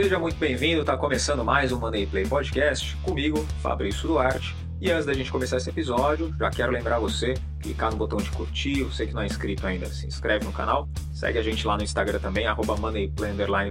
Seja muito bem-vindo, está começando mais um Money Play Podcast comigo, Fabrício Duarte. E antes da gente começar esse episódio, já quero lembrar você, clicar no botão de curtir, você que não é inscrito ainda, se inscreve no canal, segue a gente lá no Instagram também, arroba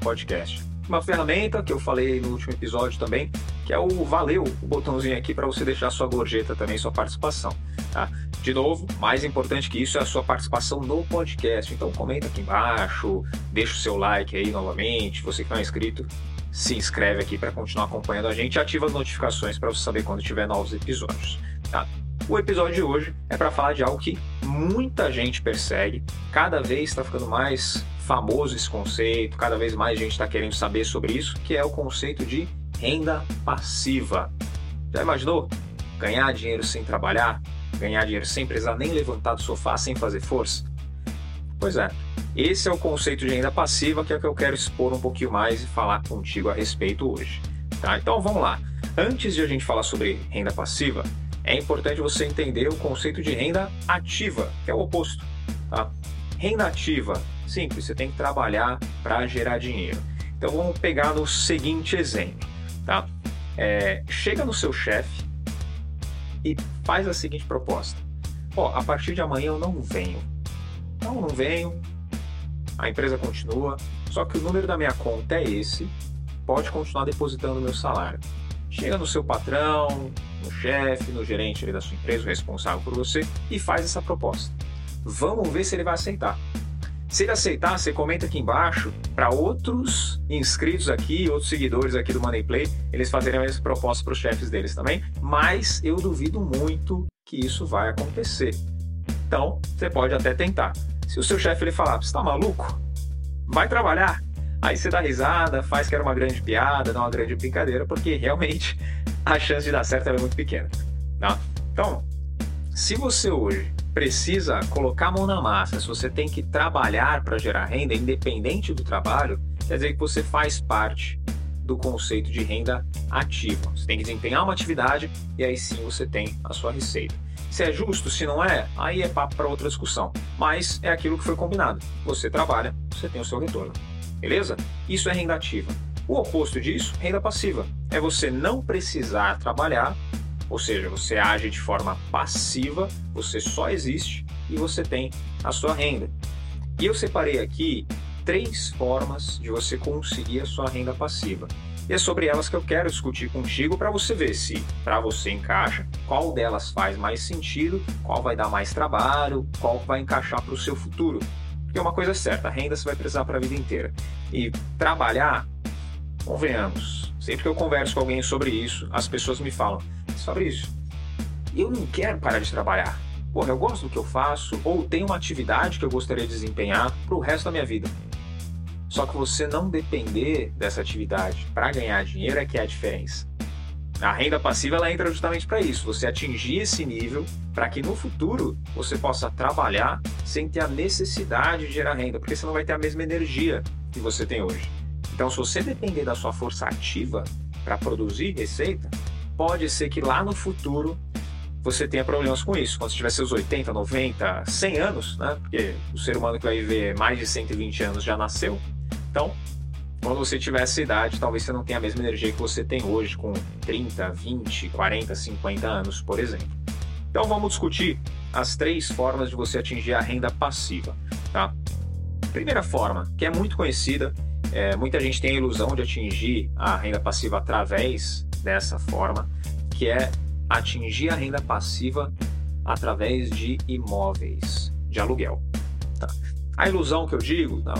Podcast. Uma ferramenta que eu falei no último episódio também, que é o Valeu, o botãozinho aqui para você deixar sua gorjeta também, sua participação. Tá? De novo, mais importante que isso é a sua participação no podcast. Então comenta aqui embaixo, deixa o seu like aí novamente. Você que não é inscrito, se inscreve aqui para continuar acompanhando a gente e ativa as notificações para você saber quando tiver novos episódios. Tá? O episódio de hoje é para falar de algo que muita gente persegue, cada vez está ficando mais famoso esse conceito, cada vez mais gente está querendo saber sobre isso, que é o conceito de renda passiva. Já imaginou ganhar dinheiro sem trabalhar? Ganhar dinheiro sem precisar nem levantar do sofá, sem fazer força? Pois é, esse é o conceito de renda passiva que é o que eu quero expor um pouquinho mais e falar contigo a respeito hoje. Tá? Então vamos lá. Antes de a gente falar sobre renda passiva, é importante você entender o conceito de renda ativa, que é o oposto. Tá? Renda ativa, simples, você tem que trabalhar para gerar dinheiro. Então vamos pegar no seguinte exemplo. Tá? É, chega no seu chefe e faz a seguinte proposta: Ó, a partir de amanhã eu não venho. Não, não venho. A empresa continua, só que o número da minha conta é esse. Pode continuar depositando o meu salário. Chega no seu patrão, no chefe, no gerente da sua empresa, o responsável por você, e faz essa proposta. Vamos ver se ele vai aceitar. Se ele aceitar, você comenta aqui embaixo para outros inscritos aqui, outros seguidores aqui do Moneyplay, eles fazerem a mesma proposta para os chefes deles também, mas eu duvido muito que isso vai acontecer. Então, você pode até tentar. Se o seu chefe ele falar, você está maluco? Vai trabalhar. Aí você dá risada, faz que era uma grande piada, dá uma grande brincadeira, porque realmente a chance de dar certo é muito pequena. Tá? Então, se você hoje precisa colocar a mão na massa, se você tem que trabalhar para gerar renda, independente do trabalho, quer dizer que você faz parte do conceito de renda ativa. Você tem que desempenhar uma atividade e aí sim você tem a sua receita. Se é justo, se não é, aí é papo para outra discussão. Mas é aquilo que foi combinado. Você trabalha, você tem o seu retorno. Beleza? Isso é renda ativa. O oposto disso, renda passiva. É você não precisar trabalhar ou seja, você age de forma passiva, você só existe e você tem a sua renda. E eu separei aqui três formas de você conseguir a sua renda passiva. E é sobre elas que eu quero discutir contigo para você ver se para você encaixa, qual delas faz mais sentido, qual vai dar mais trabalho, qual vai encaixar para o seu futuro. Porque uma coisa é certa, a renda você vai precisar para a vida inteira. E trabalhar, convenhamos, sempre que eu converso com alguém sobre isso, as pessoas me falam: Fabrício, eu não quero parar de trabalhar. Porra, eu gosto do que eu faço, ou tenho uma atividade que eu gostaria de desempenhar pro resto da minha vida. Só que você não depender dessa atividade para ganhar dinheiro é que é a diferença. A renda passiva ela entra justamente para isso, você atingir esse nível para que no futuro você possa trabalhar sem ter a necessidade de gerar renda, porque você não vai ter a mesma energia que você tem hoje. Então, se você depender da sua força ativa para produzir receita, pode ser que lá no futuro você tenha problemas com isso. Quando você tiver seus 80, 90, 100 anos, né? Porque o ser humano que vai viver mais de 120 anos já nasceu. Então, quando você tiver essa idade, talvez você não tenha a mesma energia que você tem hoje com 30, 20, 40, 50 anos, por exemplo. Então, vamos discutir as três formas de você atingir a renda passiva, tá? Primeira forma, que é muito conhecida, é, muita gente tem a ilusão de atingir a renda passiva através dessa forma, que é atingir a renda passiva através de imóveis de aluguel. Tá? A ilusão que eu digo, não,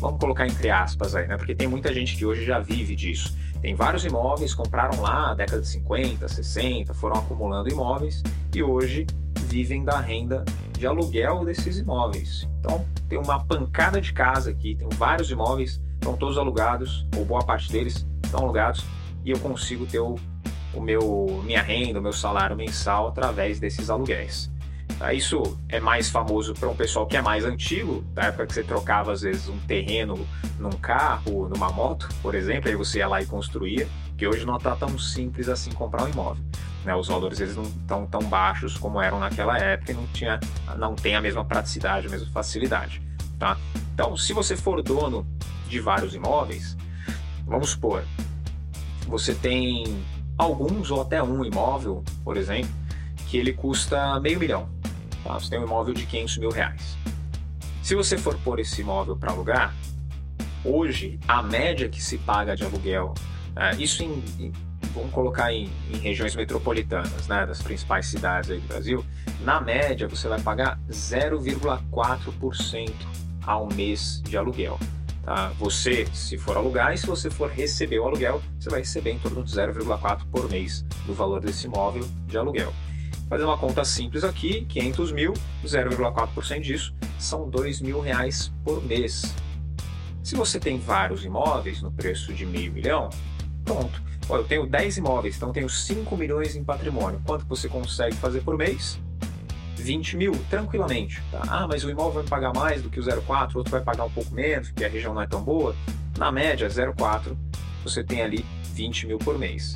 vamos colocar entre aspas aí, né? Porque tem muita gente que hoje já vive disso. Tem vários imóveis, compraram lá na década de 50, 60, foram acumulando imóveis e hoje vivem da renda de aluguel desses imóveis. Então, tem uma pancada de casa aqui, tem vários imóveis, estão todos alugados, ou boa parte deles estão alugados e eu consigo ter o, o meu minha renda, o meu salário mensal através desses aluguéis. Tá? Isso é mais famoso para um pessoal que é mais antigo, da época que você trocava às vezes um terreno num carro, numa moto, por exemplo, aí você ia lá e construía, que hoje não está tão simples assim comprar um imóvel. Né? Os valores eles não estão tão baixos como eram naquela época e não, tinha, não tem a mesma praticidade, a mesma facilidade. Tá? Então, se você for dono de vários imóveis, vamos supor, você tem alguns ou até um imóvel, por exemplo, que ele custa meio milhão. Tá? Você tem um imóvel de 500 mil reais. Se você for pôr esse imóvel para alugar, hoje a média que se paga de aluguel, é, isso em, em, vamos colocar em, em, regiões metropolitanas, né, das principais cidades do Brasil, na média você vai pagar 0,4% ao mês de aluguel. Tá? Você, se for alugar, e se você for receber o aluguel, você vai receber em torno de 0,4 por mês do valor desse imóvel de aluguel. Fazer uma conta simples aqui, 500 mil, 0,4% disso são 2 mil reais por mês. Se você tem vários imóveis no preço de meio milhão, pronto. eu tenho 10 imóveis, então tenho 5 milhões em patrimônio. Quanto você consegue fazer por mês? 20 mil, tranquilamente. Tá? Ah, mas o imóvel vai pagar mais do que o 0,4, outro vai pagar um pouco menos, porque a região não é tão boa. Na média, 0,4, você tem ali 20 mil por mês.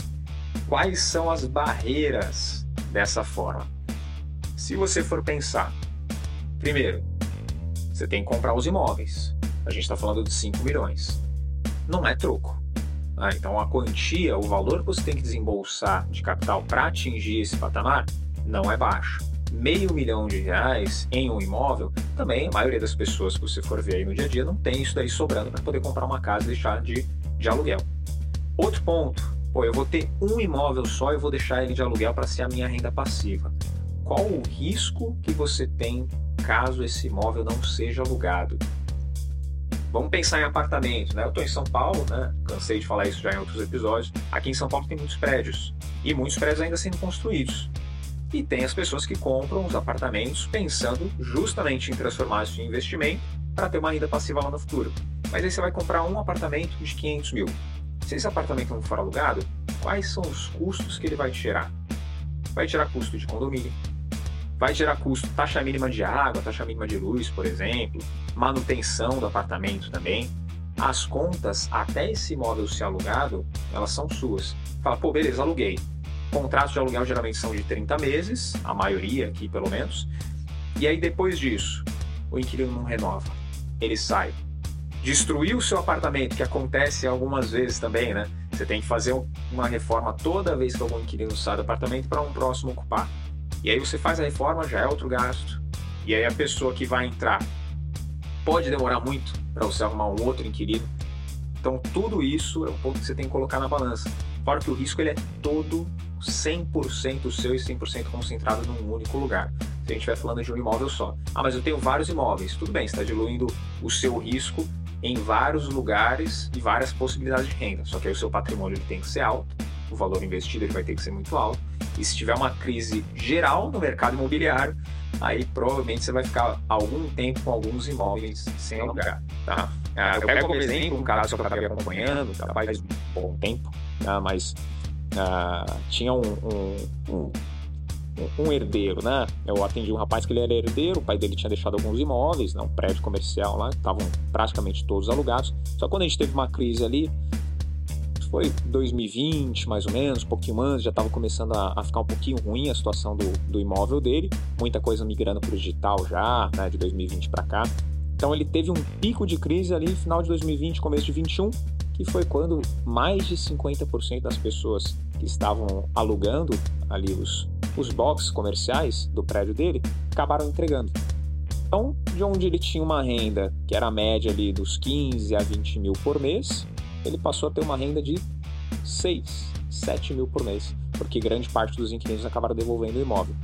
Quais são as barreiras dessa forma? Se você for pensar, primeiro, você tem que comprar os imóveis. A gente está falando de 5 milhões. Não é troco. Ah, então a quantia, o valor que você tem que desembolsar de capital para atingir esse patamar não é baixo meio milhão de reais em um imóvel, também a maioria das pessoas que você for ver aí no dia a dia não tem isso daí sobrando para poder comprar uma casa e deixar de, de aluguel. Outro ponto, pô, eu vou ter um imóvel só e vou deixar ele de aluguel para ser a minha renda passiva. Qual o risco que você tem caso esse imóvel não seja alugado? Vamos pensar em apartamento, né? Eu estou em São Paulo, né? Cansei de falar isso já em outros episódios. Aqui em São Paulo tem muitos prédios e muitos prédios ainda sendo construídos. E tem as pessoas que compram os apartamentos pensando justamente em transformar isso em investimento para ter uma renda passiva lá no futuro. Mas aí você vai comprar um apartamento de 500 mil. Se esse apartamento não for alugado, quais são os custos que ele vai tirar? Vai tirar custo de condomínio, vai gerar custo, taxa mínima de água, taxa mínima de luz, por exemplo, manutenção do apartamento também. As contas, até esse imóvel ser alugado, elas são suas. Fala, pô, beleza, aluguei. Contratos de aluguel geralmente são de 30 meses, a maioria aqui pelo menos. E aí depois disso, o inquilino não renova, ele sai. Destruiu o seu apartamento, que acontece algumas vezes também, né? Você tem que fazer uma reforma toda vez que algum inquilino sai do apartamento para um próximo ocupar. E aí você faz a reforma, já é outro gasto. E aí a pessoa que vai entrar pode demorar muito para você arrumar um outro inquilino. Então tudo isso é um ponto que você tem que colocar na balança. Fora que o risco ele é todo 100% seu e 100% concentrado num único lugar. Se a gente estiver falando de um imóvel só. Ah, mas eu tenho vários imóveis. Tudo bem, você está diluindo o seu risco em vários lugares e várias possibilidades de renda. Só que aí o seu patrimônio ele tem que ser alto, o valor investido ele vai ter que ser muito alto. E se tiver uma crise geral no mercado imobiliário, aí provavelmente você vai ficar algum tempo com alguns imóveis sem alugar. Tá? Ah, eu pego como exemplo um caso que eu estava acompanhando, já faz um bom tempo, né? mas uh, tinha um, um, um, um, herdeiro, né? Eu atendi um rapaz que ele era herdeiro, o pai dele tinha deixado alguns imóveis, né? um prédio comercial lá, estavam praticamente todos alugados. Só quando a gente teve uma crise ali, foi 2020 mais ou menos, um pouquinho antes, já estava começando a, a, ficar um pouquinho ruim a situação do, do imóvel dele, muita coisa migrando para o digital já, né, de 2020 para cá. Então ele teve um pico de crise ali final de 2020, começo de 2021, que foi quando mais de 50% das pessoas que estavam alugando ali os, os boxes comerciais do prédio dele acabaram entregando. Então, de onde ele tinha uma renda que era a média ali dos 15 a 20 mil por mês, ele passou a ter uma renda de 6, 7 mil por mês, porque grande parte dos inquilinos acabaram devolvendo o imóvel.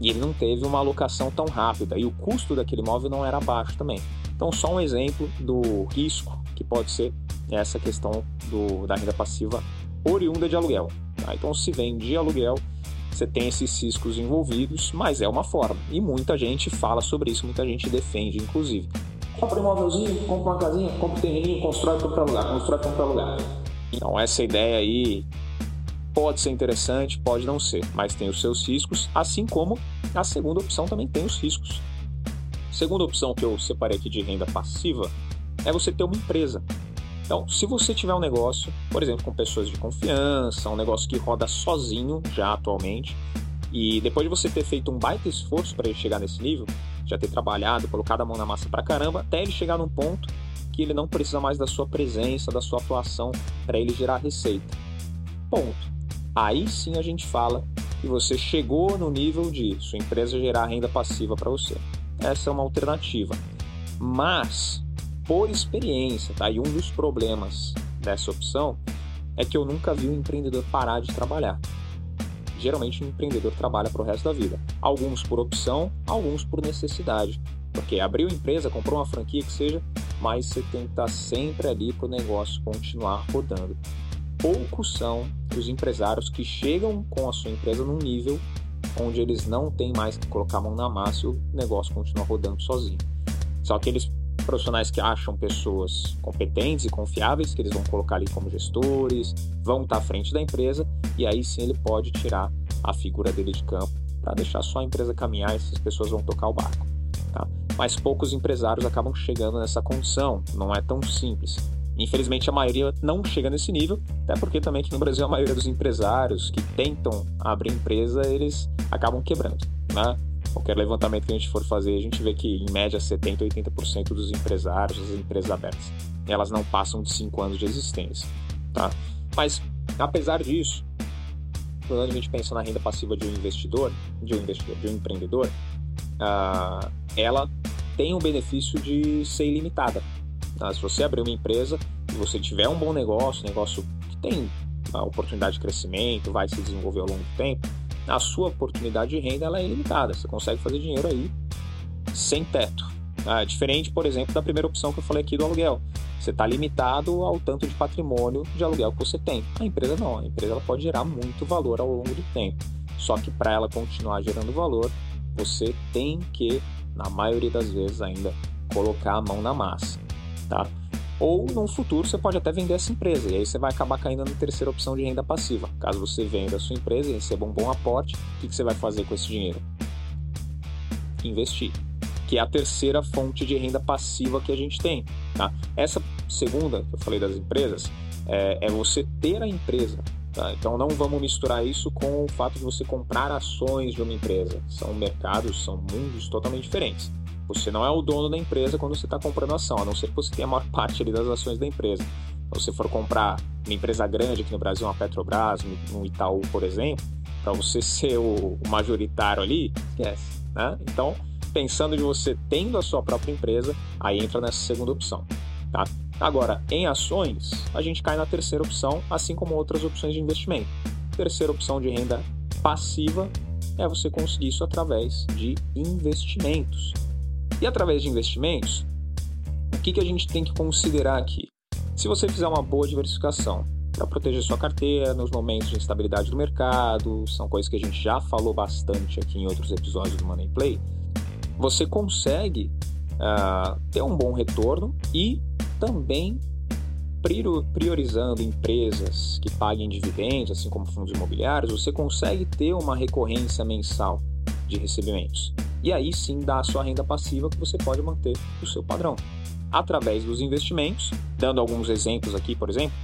E ele não teve uma alocação tão rápida, e o custo daquele imóvel não era baixo também. Então, só um exemplo do risco que pode ser essa questão do, da renda passiva oriunda de aluguel. Tá? Então, se vende de aluguel, você tem esses riscos envolvidos, mas é uma forma. E muita gente fala sobre isso, muita gente defende, inclusive. Compra um imóvelzinho, compra uma casinha, compra um terreninho, constrói para alugar, constrói para alugar. Então, essa ideia aí pode ser interessante, pode não ser, mas tem os seus riscos, assim como a segunda opção também tem os riscos. Segunda opção que eu separei aqui de renda passiva é você ter uma empresa. Então, se você tiver um negócio, por exemplo, com pessoas de confiança, um negócio que roda sozinho já atualmente, e depois de você ter feito um baita esforço para ele chegar nesse nível, já ter trabalhado, colocado a mão na massa pra caramba, até ele chegar num ponto que ele não precisa mais da sua presença, da sua atuação para ele gerar receita. Ponto. Aí sim a gente fala que você chegou no nível de sua empresa gerar renda passiva para você. Essa é uma alternativa. Mas, por experiência, tá? E um dos problemas dessa opção é que eu nunca vi um empreendedor parar de trabalhar. Geralmente, um empreendedor trabalha para o resto da vida. Alguns por opção, alguns por necessidade. Porque abriu empresa, comprou uma franquia que seja, mas você tem que estar sempre ali para o negócio continuar rodando. Poucos são os empresários que chegam com a sua empresa num nível onde eles não têm mais que colocar a mão na massa e o negócio continua rodando sozinho. São aqueles profissionais que acham pessoas competentes e confiáveis, que eles vão colocar ali como gestores, vão estar à frente da empresa, e aí sim ele pode tirar a figura dele de campo para deixar só a empresa caminhar e essas pessoas vão tocar o barco. Tá? Mas poucos empresários acabam chegando nessa condição, não é tão simples. Infelizmente a maioria não chega nesse nível, até porque também aqui no Brasil a maioria dos empresários que tentam abrir empresa, eles acabam quebrando, né? Qualquer levantamento que a gente for fazer, a gente vê que em média 70, 80% dos empresários, das empresas abertas, elas não passam de 5 anos de existência, tá? Mas apesar disso, quando a gente pensa na renda passiva de um investidor, de um investidor, de um empreendedor, uh, ela tem o benefício de ser ilimitada. Tá? Se você abrir uma empresa e você tiver um bom negócio, negócio que tem a oportunidade de crescimento, vai se desenvolver ao longo do tempo, a sua oportunidade de renda ela é ilimitada. Você consegue fazer dinheiro aí sem teto. Ah, diferente, por exemplo, da primeira opção que eu falei aqui do aluguel. Você está limitado ao tanto de patrimônio de aluguel que você tem. A empresa não. A empresa ela pode gerar muito valor ao longo do tempo. Só que para ela continuar gerando valor, você tem que, na maioria das vezes ainda, colocar a mão na massa. Tá? Ou no futuro você pode até vender essa empresa e aí você vai acabar caindo na terceira opção de renda passiva. Caso você venda a sua empresa e receba um bom aporte, o que você vai fazer com esse dinheiro? Investir, que é a terceira fonte de renda passiva que a gente tem. Tá? Essa segunda, que eu falei das empresas, é, é você ter a empresa. Tá? Então não vamos misturar isso com o fato de você comprar ações de uma empresa. São mercados, são mundos totalmente diferentes. Você não é o dono da empresa quando você está comprando ação, a não ser que você tenha a maior parte ali das ações da empresa. Então, se você for comprar uma empresa grande aqui no Brasil, uma Petrobras, um Itaú, por exemplo, para você ser o majoritário ali, esquece. Né? Então, pensando de você tendo a sua própria empresa, aí entra nessa segunda opção. Tá? Agora, em ações, a gente cai na terceira opção, assim como outras opções de investimento. Terceira opção de renda passiva é você conseguir isso através de investimentos. E através de investimentos, o que, que a gente tem que considerar aqui? Se você fizer uma boa diversificação para proteger sua carteira nos momentos de instabilidade do mercado, são coisas que a gente já falou bastante aqui em outros episódios do Money Play, você consegue uh, ter um bom retorno e também priorizando empresas que paguem dividendos, assim como fundos imobiliários, você consegue ter uma recorrência mensal de recebimentos. E aí sim dá a sua renda passiva que você pode manter o seu padrão. Através dos investimentos, dando alguns exemplos aqui, por exemplo,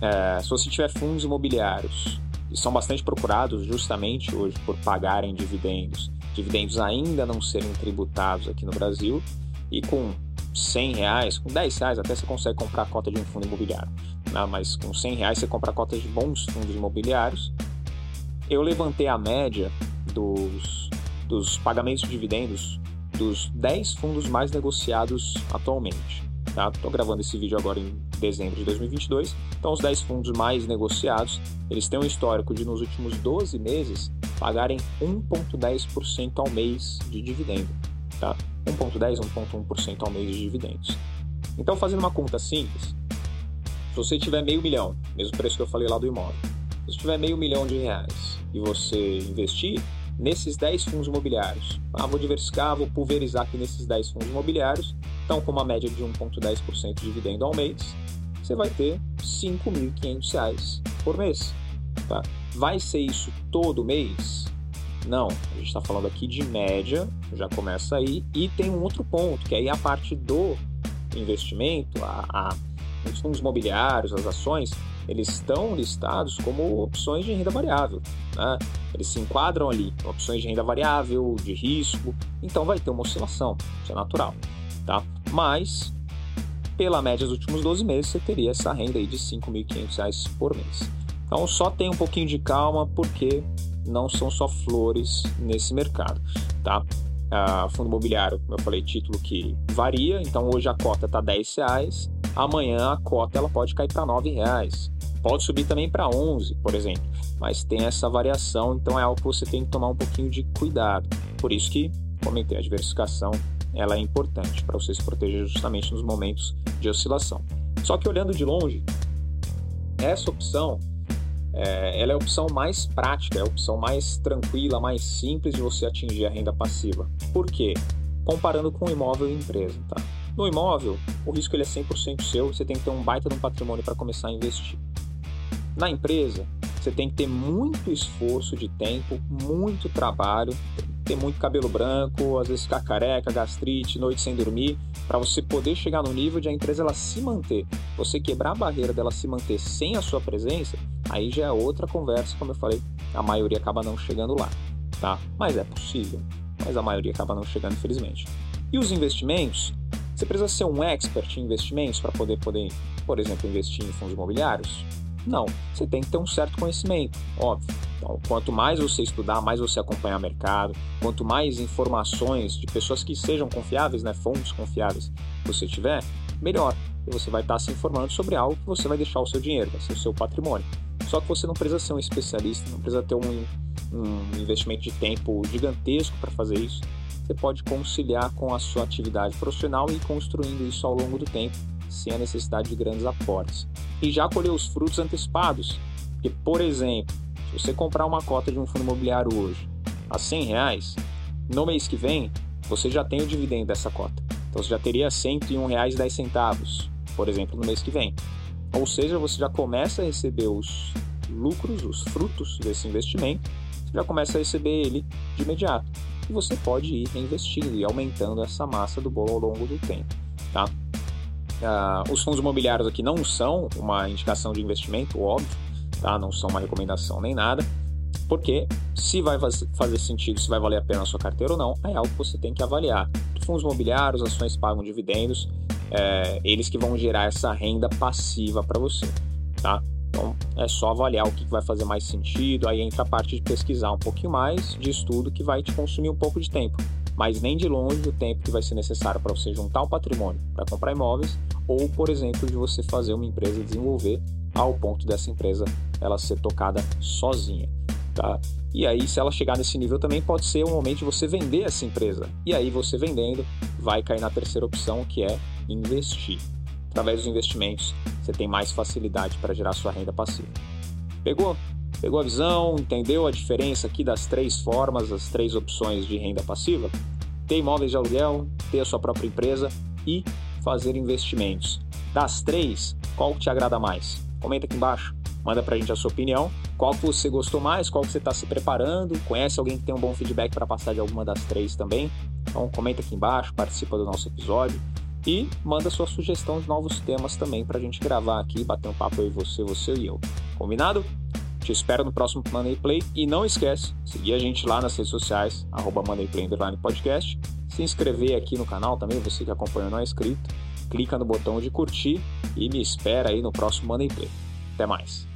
é, se você tiver fundos imobiliários, que são bastante procurados justamente hoje por pagarem dividendos, dividendos ainda não serem tributados aqui no Brasil, e com 100 reais, com 10 reais até você consegue comprar a cota de um fundo imobiliário. Não, mas com 100 reais você compra cotas de bons fundos imobiliários. Eu levantei a média dos, dos pagamentos de dividendos dos 10 fundos mais negociados atualmente. Tá? Estou gravando esse vídeo agora em dezembro de 2022. Então, os 10 fundos mais negociados, eles têm um histórico de, nos últimos 12 meses, pagarem 1,10% ao mês de dividendo. Tá? 1,10%, 1,1% ao mês de dividendos. Então, fazendo uma conta simples, se você tiver meio milhão, mesmo preço que eu falei lá do imóvel, se você tiver meio milhão de reais e você investir nesses 10 fundos imobiliários. Ah, vou diversificar, vou pulverizar aqui nesses 10 fundos imobiliários. Então, com uma média de 1,10% de dividendo ao mês, você vai ter R$ 5.500 por mês. Tá? Vai ser isso todo mês? Não, a gente está falando aqui de média, já começa aí. E tem um outro ponto, que aí a parte do investimento, a, a, os fundos imobiliários, as ações, eles estão listados como opções de renda variável. Né? Eles se enquadram ali, opções de renda variável, de risco, então vai ter uma oscilação, isso é natural. Tá? Mas pela média dos últimos 12 meses, você teria essa renda aí de R$ 5.500 por mês. Então só tem um pouquinho de calma, porque não são só flores nesse mercado, tá? Uh, fundo imobiliário, como eu falei, título que varia, então hoje a cota está R$ reais, amanhã a cota ela pode cair para R$ reais, pode subir também para 11, por exemplo, mas tem essa variação, então é algo que você tem que tomar um pouquinho de cuidado. Por isso que comentei a diversificação, ela é importante para você se proteger justamente nos momentos de oscilação. Só que olhando de longe, essa opção é, ela é a opção mais prática, é a opção mais tranquila, mais simples de você atingir a renda passiva. Por quê? Comparando com imóvel e empresa, tá? No imóvel, o risco ele é 100% seu, você tem que ter um baita de um patrimônio para começar a investir. Na empresa, você tem que ter muito esforço de tempo, muito trabalho, ter muito cabelo branco, às vezes ficar careca, gastrite, noite sem dormir, para você poder chegar no nível de a empresa ela se manter. Você quebrar a barreira dela se manter sem a sua presença, aí já é outra conversa, como eu falei, a maioria acaba não chegando lá, tá? Mas é possível, mas a maioria acaba não chegando, infelizmente. E os investimentos? Você precisa ser um expert em investimentos para poder, poder, por exemplo, investir em fundos imobiliários? Não, você tem que ter um certo conhecimento, óbvio. Então, quanto mais você estudar, mais você acompanhar o mercado, quanto mais informações de pessoas que sejam confiáveis, né, fontes confiáveis, você tiver, melhor. E você vai estar se informando sobre algo que você vai deixar o seu dinheiro, vai ser o seu patrimônio. Só que você não precisa ser um especialista, não precisa ter um, um investimento de tempo gigantesco para fazer isso. Você pode conciliar com a sua atividade profissional e ir construindo isso ao longo do tempo sem a necessidade de grandes aportes. E já colher os frutos antecipados, que, por exemplo, se você comprar uma cota de um fundo imobiliário hoje a 100 reais, no mês que vem você já tem o dividendo dessa cota. Então você já teria R$ 101,10, por exemplo, no mês que vem. Ou seja, você já começa a receber os lucros, os frutos desse investimento, você já começa a receber ele de imediato. E você pode ir reinvestindo e aumentando essa massa do bolo ao longo do tempo. Tá? Uh, os fundos imobiliários aqui não são uma indicação de investimento, óbvio, tá? não são uma recomendação nem nada, porque se vai fazer sentido, se vai valer a pena a sua carteira ou não, é algo que você tem que avaliar. Fundos imobiliários, ações pagam dividendos, é, eles que vão gerar essa renda passiva para você, tá? Então é só avaliar o que vai fazer mais sentido, aí entra a parte de pesquisar um pouquinho mais, de estudo que vai te consumir um pouco de tempo mas nem de longe o tempo que vai ser necessário para você juntar um patrimônio para comprar imóveis ou, por exemplo, de você fazer uma empresa desenvolver ao ponto dessa empresa ela ser tocada sozinha, tá? E aí, se ela chegar nesse nível também, pode ser o momento de você vender essa empresa. E aí, você vendendo, vai cair na terceira opção, que é investir. Através dos investimentos, você tem mais facilidade para gerar sua renda passiva. Pegou? Pegou a visão? Entendeu a diferença aqui das três formas, as três opções de renda passiva? Ter imóveis de aluguel, ter a sua própria empresa e fazer investimentos. Das três, qual te agrada mais? Comenta aqui embaixo, manda pra gente a sua opinião. Qual que você gostou mais? Qual que você está se preparando? Conhece alguém que tem um bom feedback para passar de alguma das três também? Então comenta aqui embaixo, participa do nosso episódio e manda sua sugestão de novos temas também para a gente gravar aqui, bater um papo aí você, você e eu. Combinado? Te espero no próximo Money Play e não esquece, seguir a gente lá nas redes sociais, arroba Moneyplay Podcast, se inscrever aqui no canal também, você que acompanha não é inscrito, clica no botão de curtir e me espera aí no próximo Money Play. Até mais!